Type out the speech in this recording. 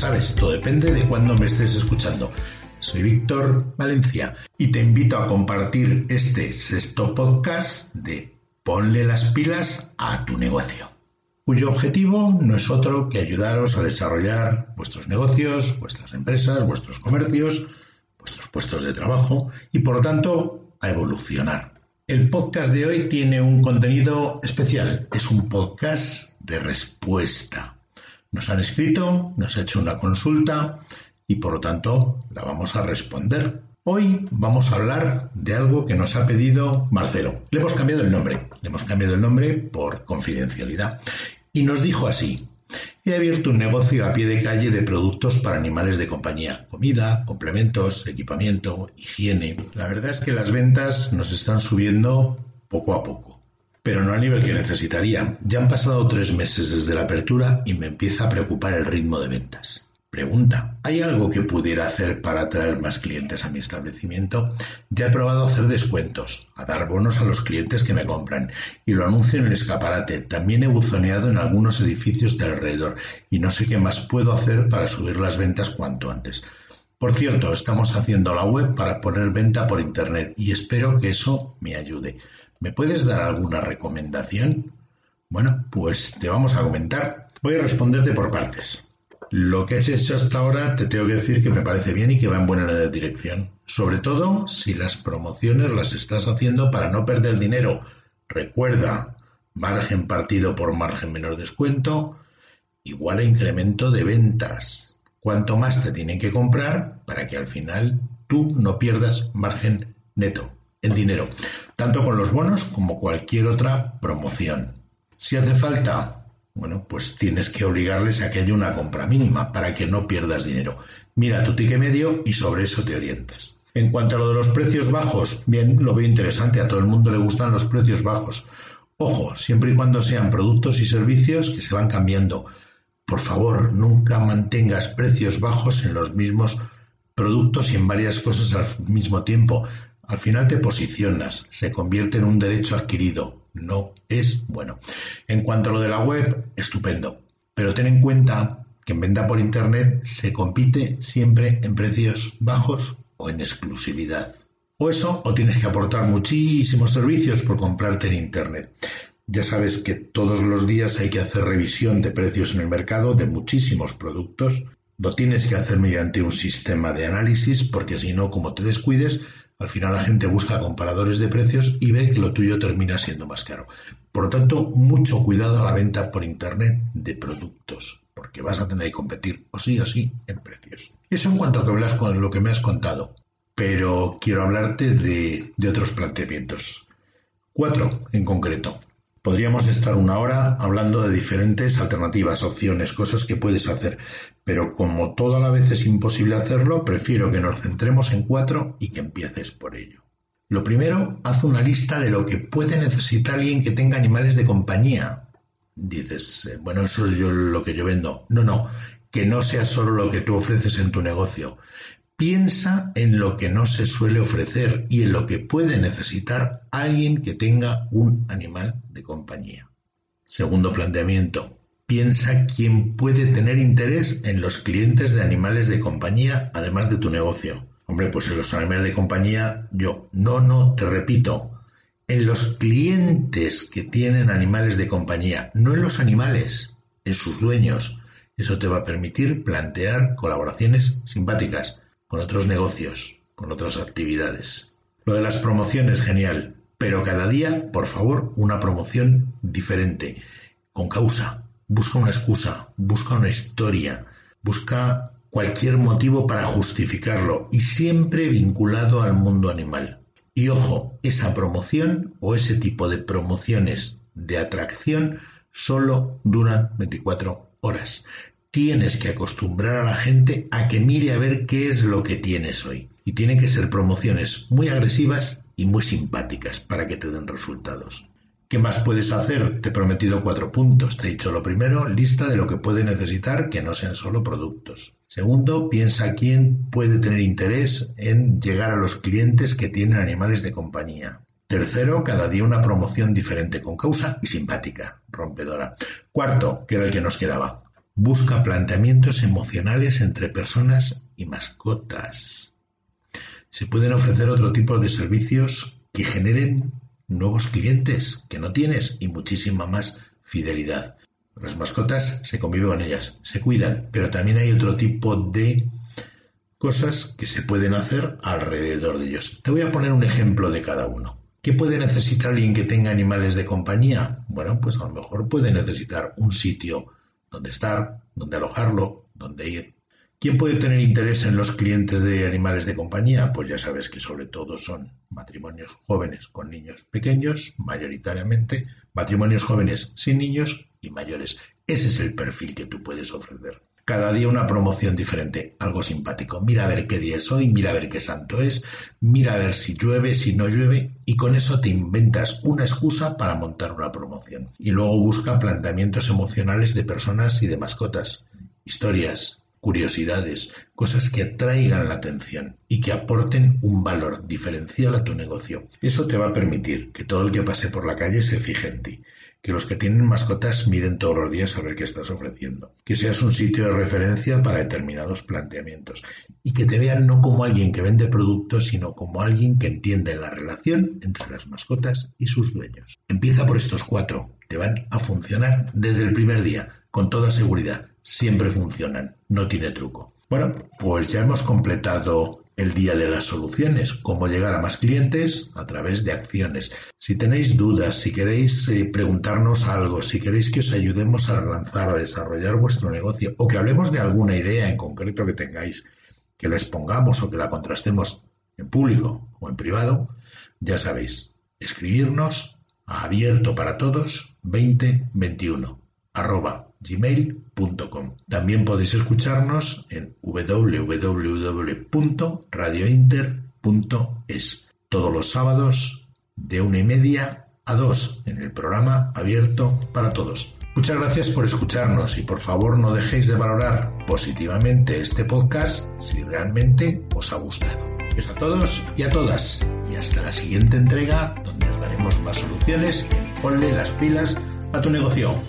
sabes, todo depende de cuándo me estés escuchando. Soy Víctor Valencia y te invito a compartir este sexto podcast de Ponle las pilas a tu negocio, cuyo objetivo no es otro que ayudaros a desarrollar vuestros negocios, vuestras empresas, vuestros comercios, vuestros puestos de trabajo y por lo tanto a evolucionar. El podcast de hoy tiene un contenido especial, es un podcast de respuesta. Nos han escrito, nos ha hecho una consulta y por lo tanto la vamos a responder. Hoy vamos a hablar de algo que nos ha pedido Marcelo. Le hemos cambiado el nombre, le hemos cambiado el nombre por confidencialidad. Y nos dijo así, he abierto un negocio a pie de calle de productos para animales de compañía, comida, complementos, equipamiento, higiene. La verdad es que las ventas nos están subiendo poco a poco pero no a nivel que necesitaría. Ya han pasado tres meses desde la apertura y me empieza a preocupar el ritmo de ventas. Pregunta, ¿hay algo que pudiera hacer para atraer más clientes a mi establecimiento? Ya he probado a hacer descuentos, a dar bonos a los clientes que me compran y lo anuncio en el escaparate. También he buzoneado en algunos edificios de alrededor y no sé qué más puedo hacer para subir las ventas cuanto antes. Por cierto, estamos haciendo la web para poner venta por Internet y espero que eso me ayude. ¿Me puedes dar alguna recomendación? Bueno, pues te vamos a comentar. Voy a responderte por partes. Lo que has hecho hasta ahora te tengo que decir que me parece bien y que va en buena dirección. Sobre todo si las promociones las estás haciendo para no perder dinero. Recuerda, margen partido por margen menor descuento igual a incremento de ventas. Cuanto más te tienen que comprar para que al final tú no pierdas margen neto en dinero, tanto con los bonos como cualquier otra promoción. Si hace falta, bueno, pues tienes que obligarles a que haya una compra mínima para que no pierdas dinero. Mira tu ticket medio y sobre eso te orientas. En cuanto a lo de los precios bajos, bien, lo veo interesante, a todo el mundo le gustan los precios bajos. Ojo, siempre y cuando sean productos y servicios que se van cambiando. Por favor, nunca mantengas precios bajos en los mismos productos y en varias cosas al mismo tiempo. Al final te posicionas, se convierte en un derecho adquirido. No es bueno. En cuanto a lo de la web, estupendo. Pero ten en cuenta que en venta por Internet se compite siempre en precios bajos o en exclusividad. O eso, o tienes que aportar muchísimos servicios por comprarte en Internet. Ya sabes que todos los días hay que hacer revisión de precios en el mercado de muchísimos productos. Lo tienes que hacer mediante un sistema de análisis porque si no, como te descuides, al final la gente busca comparadores de precios y ve que lo tuyo termina siendo más caro. Por lo tanto, mucho cuidado a la venta por Internet de productos, porque vas a tener que competir o sí o sí en precios. Eso en cuanto a que hablas con lo que me has contado, pero quiero hablarte de, de otros planteamientos. Cuatro en concreto. Podríamos estar una hora hablando de diferentes alternativas, opciones, cosas que puedes hacer, pero como toda la vez es imposible hacerlo, prefiero que nos centremos en cuatro y que empieces por ello. Lo primero, haz una lista de lo que puede necesitar alguien que tenga animales de compañía. Dices, eh, bueno, eso es yo lo que yo vendo. No, no, que no sea solo lo que tú ofreces en tu negocio. Piensa en lo que no se suele ofrecer y en lo que puede necesitar alguien que tenga un animal de compañía. Segundo planteamiento. Piensa quién puede tener interés en los clientes de animales de compañía además de tu negocio. Hombre, pues en los animales de compañía yo. No, no, te repito. En los clientes que tienen animales de compañía, no en los animales, en sus dueños. Eso te va a permitir plantear colaboraciones simpáticas con otros negocios, con otras actividades. Lo de las promociones, genial, pero cada día, por favor, una promoción diferente, con causa. Busca una excusa, busca una historia, busca cualquier motivo para justificarlo y siempre vinculado al mundo animal. Y ojo, esa promoción o ese tipo de promociones de atracción solo duran 24 horas. Tienes que acostumbrar a la gente a que mire a ver qué es lo que tienes hoy. Y tienen que ser promociones muy agresivas y muy simpáticas para que te den resultados. ¿Qué más puedes hacer? Te he prometido cuatro puntos. Te he dicho lo primero, lista de lo que puede necesitar que no sean solo productos. Segundo, piensa quién puede tener interés en llegar a los clientes que tienen animales de compañía. Tercero, cada día una promoción diferente con causa y simpática, rompedora. Cuarto, que era el que nos quedaba Busca planteamientos emocionales entre personas y mascotas. Se pueden ofrecer otro tipo de servicios que generen nuevos clientes que no tienes y muchísima más fidelidad. Las mascotas se conviven con ellas, se cuidan, pero también hay otro tipo de cosas que se pueden hacer alrededor de ellos. Te voy a poner un ejemplo de cada uno. ¿Qué puede necesitar alguien que tenga animales de compañía? Bueno, pues a lo mejor puede necesitar un sitio donde estar, donde alojarlo, donde ir. ¿Quién puede tener interés en los clientes de animales de compañía? Pues ya sabes que sobre todo son matrimonios jóvenes con niños pequeños, mayoritariamente, matrimonios jóvenes sin niños y mayores. Ese es el perfil que tú puedes ofrecer. Cada día una promoción diferente, algo simpático. Mira a ver qué día es hoy, mira a ver qué santo es, mira a ver si llueve, si no llueve, y con eso te inventas una excusa para montar una promoción. Y luego busca planteamientos emocionales de personas y de mascotas, historias, curiosidades, cosas que atraigan la atención y que aporten un valor diferencial a tu negocio. Eso te va a permitir que todo el que pase por la calle se fije en ti que los que tienen mascotas miren todos los días a ver qué estás ofreciendo, que seas un sitio de referencia para determinados planteamientos y que te vean no como alguien que vende productos, sino como alguien que entiende la relación entre las mascotas y sus dueños. Empieza por estos cuatro, te van a funcionar desde el primer día, con toda seguridad, siempre funcionan, no tiene truco. Bueno, pues ya hemos completado el día de las soluciones, cómo llegar a más clientes a través de acciones. Si tenéis dudas, si queréis eh, preguntarnos algo, si queréis que os ayudemos a lanzar, a desarrollar vuestro negocio o que hablemos de alguna idea en concreto que tengáis, que la expongamos o que la contrastemos en público o en privado, ya sabéis, escribirnos abierto para todos 2021 arroba gmail.com. También podéis escucharnos en www.radiointer.es todos los sábados de una y media a dos en el programa abierto para todos. Muchas gracias por escucharnos y por favor no dejéis de valorar positivamente este podcast si realmente os ha gustado. Besos a todos y a todas y hasta la siguiente entrega donde os daremos más soluciones y ponle las pilas a tu negocio.